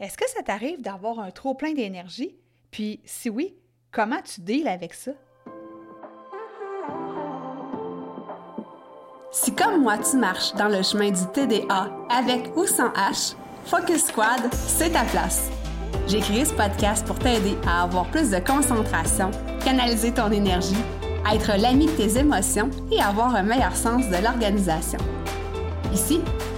Est-ce que ça t'arrive d'avoir un trop plein d'énergie? Puis si oui, comment tu deals avec ça? Si comme moi tu marches dans le chemin du TDA avec ou sans H, Focus Squad, c'est ta place. J'ai créé ce podcast pour t'aider à avoir plus de concentration, canaliser ton énergie, être l'ami de tes émotions et avoir un meilleur sens de l'organisation. Ici,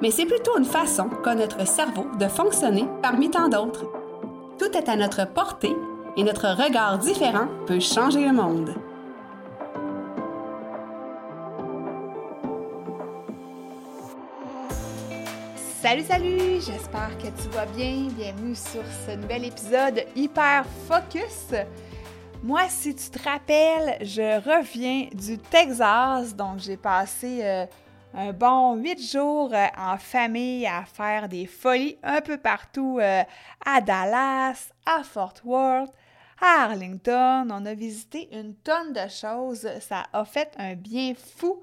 mais c'est plutôt une façon qu'a notre cerveau de fonctionner parmi tant d'autres. Tout est à notre portée et notre regard différent peut changer le monde. Salut, salut! J'espère que tu vas bien. Bienvenue sur ce nouvel épisode Hyper Focus. Moi, si tu te rappelles, je reviens du Texas, donc j'ai passé euh, un bon huit jours euh, en famille à faire des folies un peu partout euh, à Dallas, à Fort Worth, à Arlington. On a visité une tonne de choses. Ça a fait un bien fou.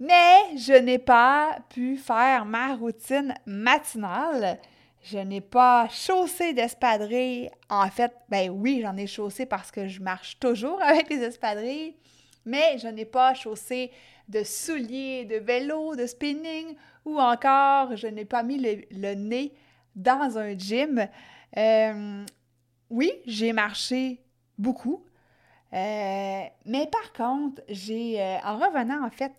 Mais je n'ai pas pu faire ma routine matinale. Je n'ai pas chaussé d'espadrilles. En fait, ben oui, j'en ai chaussé parce que je marche toujours avec les espadrilles, mais je n'ai pas chaussé de souliers, de vélo, de spinning ou encore je n'ai pas mis le, nez dans un gym. Euh, oui, j'ai marché beaucoup, euh, mais par contre, j'ai, euh, en revenant en fait,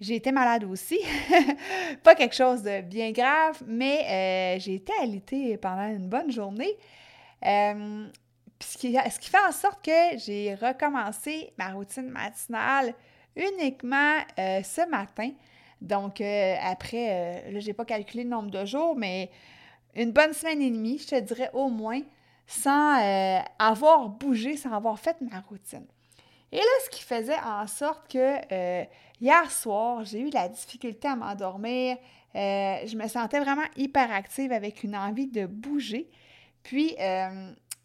j'ai été malade aussi. pas quelque chose de bien grave, mais j'ai été alitée pendant une bonne journée. ce, qui, ce qui fait en sorte que j'ai recommencé ma routine matinale uniquement euh, ce matin. Donc, euh, après, euh, là, je n'ai pas calculé le nombre de jours, mais une bonne semaine et demie, je te dirais au moins, sans avoir bougé, sans avoir fait ma routine. Et là, ce qui faisait en sorte que hier soir, j'ai eu la difficulté à m'endormir. je me sentais vraiment hyper active avec une envie de bouger. Puis,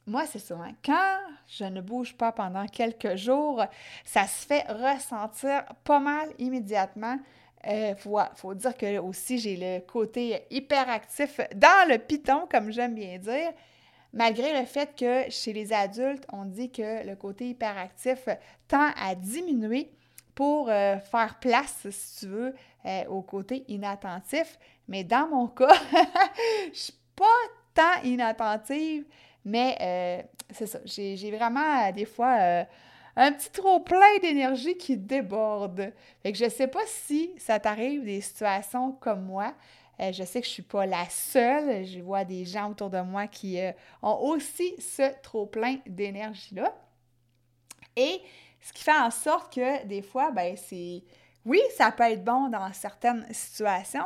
moi, c'est ça. Hein. Quand je ne bouge pas pendant quelques jours, ça se fait ressentir pas mal immédiatement. Il euh, faut, dire que aussi j'ai le côté hyperactif dans le piton, comme j'aime bien dire. Malgré le fait que chez les adultes, on dit que le côté hyperactif tend à diminuer pour euh, faire place, si tu veux, euh, au côté inattentif. Mais dans mon cas, je suis pas tant inattentive. Mais euh, c'est ça, j'ai vraiment euh, des fois euh, un petit trop plein d'énergie qui déborde. Fait que je sais pas si ça t'arrive des situations comme moi. je sais que je suis pas la seule. Je vois des gens autour de moi qui ont aussi ce trop plein d'énergie-là. Et ce qui fait en sorte que des fois, ben c'est... Oui, ça peut être bon dans certaines situations,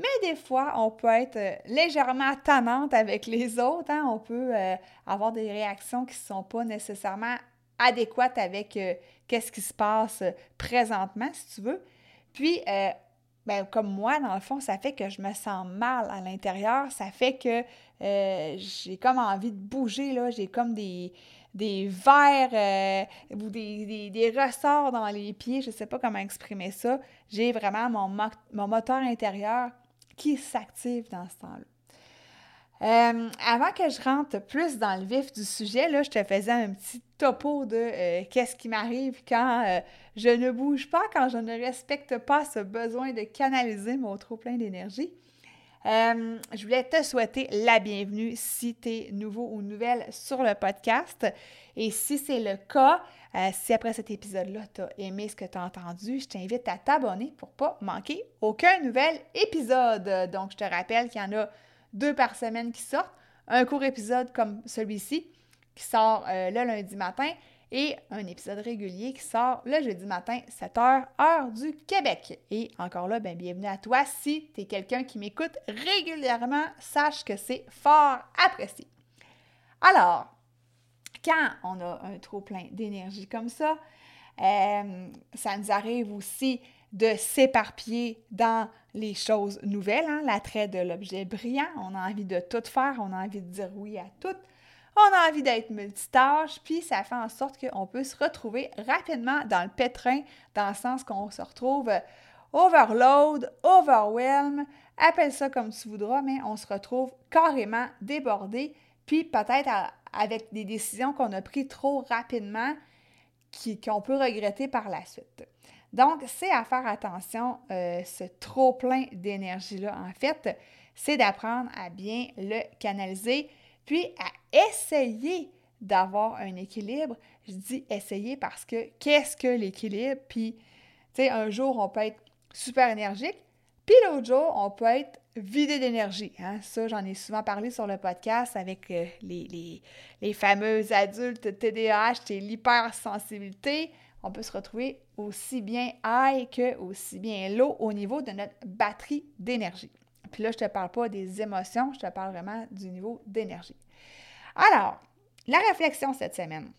mais des fois, on peut être euh, légèrement tannante avec les autres. Hein. On peut euh, avoir des réactions qui ne sont pas nécessairement adéquates avec euh, qu'est-ce qui se passe présentement, si tu veux. Puis, ben, comme moi, dans le fond, ça fait que je me sens mal à l'intérieur. Ça fait que j'ai comme envie de bouger, là. J'ai comme des, des verres ou des, des, ressorts dans les pieds. Je ne sais pas comment exprimer ça. J'ai vraiment mon, mon moteur intérieur qui s'active dans ce temps-là. Euh, avant que je rentre plus dans le vif du sujet, là, je te faisais un petit topo de euh, qu'est-ce qui m'arrive quand euh, je ne bouge pas, quand je ne respecte pas ce besoin de canaliser mon trop plein d'énergie. Je voulais te souhaiter la bienvenue si tu es nouveau ou nouvelle sur le podcast. Et si c'est le cas, euh, si après cet épisode-là, tu as aimé ce que tu as entendu, je t'invite à t'abonner pour ne pas manquer aucun nouvel épisode. Donc, je te rappelle qu'il y en a deux par semaine qui sortent. Un court épisode comme celui-ci qui sort euh, le lundi matin et un épisode régulier qui sort le jeudi matin, 7h, heure du Québec. Et encore là, ben, bienvenue à toi. Si tu es quelqu'un qui m'écoute régulièrement, sache que c'est fort apprécié. Alors, quand on a un trop plein d'énergie comme ça. Euh, ça nous arrive aussi de s'éparpiller dans les choses nouvelles, hein, l'attrait de l'objet brillant. On a envie de tout faire, on a envie de dire oui à tout. On a envie d'être multitâche, puis ça fait en sorte qu'on peut se retrouver rapidement dans le pétrin, dans le sens qu'on se retrouve overload, overwhelm, appelle ça comme tu voudras, mais on se retrouve carrément débordé, puis peut-être avec des décisions qu'on a prises trop rapidement, qu'on peut regretter par la suite. Donc, c'est à faire attention, euh, ce trop plein d'énergie-là, en fait, c'est d'apprendre à bien le canaliser, puis à essayer d'avoir un équilibre. Je dis essayer parce que qu'est-ce que l'équilibre? Puis, tu sais, un jour, on peut être super énergique, puis l'autre jour, on peut être vidé d'énergie. Hein? Ça, j'en ai souvent parlé sur le podcast avec euh, les, fameux adultes TDAH et l'hypersensibilité. On peut se retrouver aussi bien high que aussi bien low au niveau de notre batterie d'énergie. Puis là, je ne te parle pas des émotions, je te parle vraiment du niveau d'énergie. Alors, la réflexion cette semaine.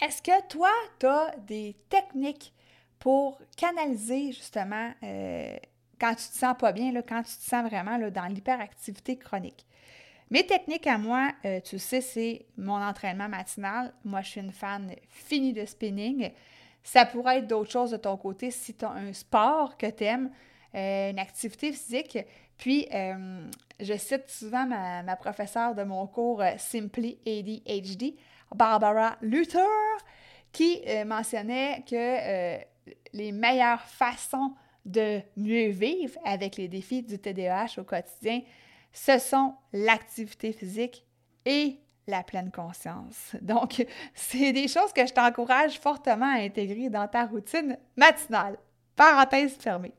Est-ce que toi, tu as des techniques pour canaliser justement euh, quand tu te sens pas bien, là, quand tu te sens vraiment là, dans l'hyperactivité chronique? Mes techniques à moi, euh, tu sais, c'est mon entraînement matinal. Moi, je suis une fan finie de spinning. Ça pourrait être d'autres choses de ton côté si tu as un sport que tu aimes, euh, une activité physique. Puis, euh, je cite souvent ma, ma, professeure de mon cours Simply ADHD, Barbara Luther, qui mentionnait que les meilleures façons de mieux vivre avec les défis du TDAH au quotidien, ce sont l'activité physique et la pleine conscience. Donc, c'est des choses que je t'encourage fortement à intégrer dans ta routine matinale. Parenthèse fermée.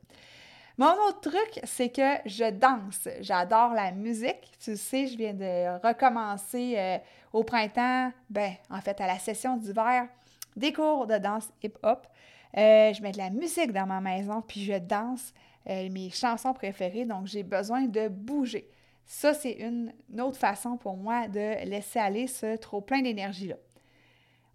Mon autre truc, c'est que je danse. J'adore la musique. Tu sais, je viens de recommencer euh, au printemps, ben, en fait, à la session d'hiver, des cours de danse hip-hop. Euh, je mets de la musique dans ma maison, puis je danse euh, mes chansons préférées, donc j'ai besoin de bouger. Ça, c'est une, autre façon pour moi de laisser aller ce trop plein d'énergie-là.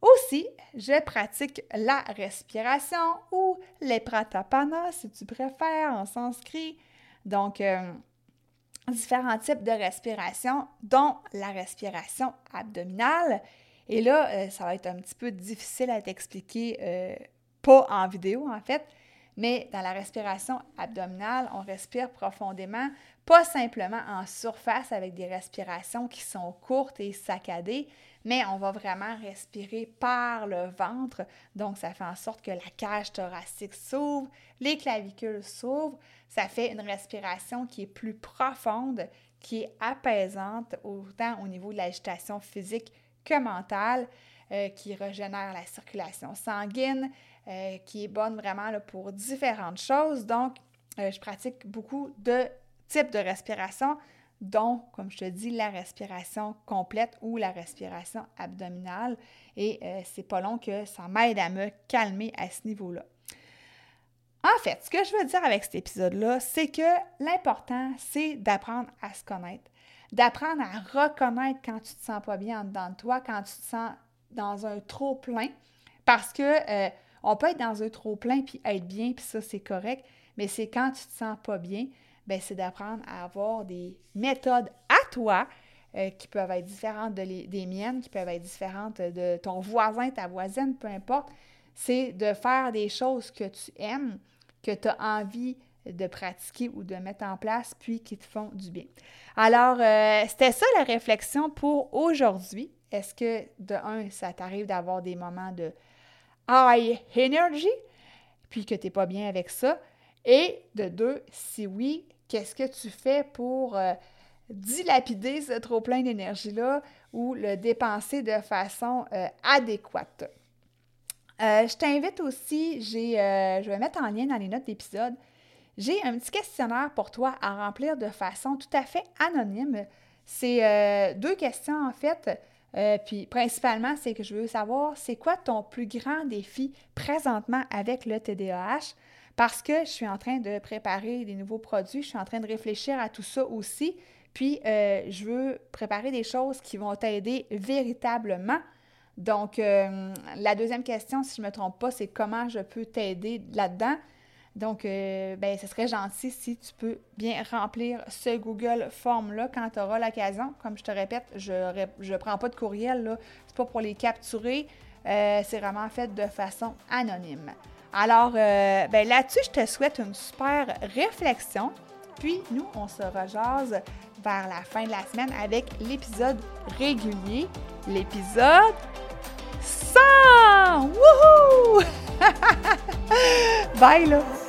Aussi, je pratique la respiration ou les pratapana, si tu préfères, en sanskrit. Donc, euh, différents types de respiration, dont la respiration abdominale. Et là, ça va être un petit peu difficile à t'expliquer pas en vidéo en fait, mais dans la respiration abdominale, on respire profondément, pas simplement en surface avec des respirations qui sont courtes et saccadées, mais on va vraiment respirer par le ventre. Donc, ça fait en sorte que la cage thoracique s'ouvre, les clavicules s'ouvrent. Ça fait une respiration qui est plus profonde, qui est apaisante, autant au niveau de l'agitation physique que mentale, euh, qui régénère la circulation sanguine, euh, qui est bonne vraiment pour différentes choses. Donc, euh, je pratique beaucoup de types de respiration, dont, comme je te dis, la respiration complète ou la respiration abdominale. Et euh, c'est pas long que ça m'aide à me calmer à ce niveau-là. En fait, ce que je veux dire avec cet épisode-là, c'est que l'important, c'est d'apprendre à se connaître, d'apprendre à reconnaître quand tu te sens pas bien en dedans de toi, quand tu te sens dans un trop plein, parce que on peut être dans un trop plein puis être bien, puis ça, c'est correct, mais c'est quand tu te sens pas bien, ben c'est d'apprendre à avoir des méthodes à toi euh, qui peuvent être différentes des miennes, qui peuvent être différentes de ton voisin, ta voisine, peu importe. C'est de faire des choses que tu aimes, que tu as envie de pratiquer ou de mettre en place, puis qui te font du bien. Alors, euh, c'était ça la réflexion pour aujourd'hui. Est-ce que, de un, ça t'arrive d'avoir des moments de high energy, puis que tu n'es pas bien avec ça. Et de deux, si oui, qu'est-ce que tu fais pour euh, dilapider ce trop-plein d'énergie-là ou le dépenser de façon euh, adéquate? Euh, je t'invite aussi, j'ai, je vais mettre en lien dans les notes d'épisode, j'ai un petit questionnaire pour toi à remplir de façon tout à fait anonyme. C'est deux questions en fait euh, puis principalement, c'est que je veux savoir, c'est quoi ton plus grand défi présentement avec le TDAH? Parce que je suis en train de préparer des nouveaux produits, je suis en train de réfléchir à tout ça aussi. Puis euh, je veux préparer des choses qui vont t'aider véritablement Donc, euh, la deuxième question, si je ne me trompe pas, c'est comment je peux t'aider là-dedans? Donc, euh, ben, ce serait gentil si tu peux bien remplir ce Google Form-là quand tu auras l'occasion. Comme je te répète, je ne prends pas de courriel, là. C'est pas pour les capturer. Euh, c'est vraiment fait de façon anonyme. Alors, ben, là-dessus, je te souhaite une super réflexion. Puis, nous, on se rejase vers la fin de la semaine avec l'épisode régulier, l'épisode 100! Wouhou! Bye là!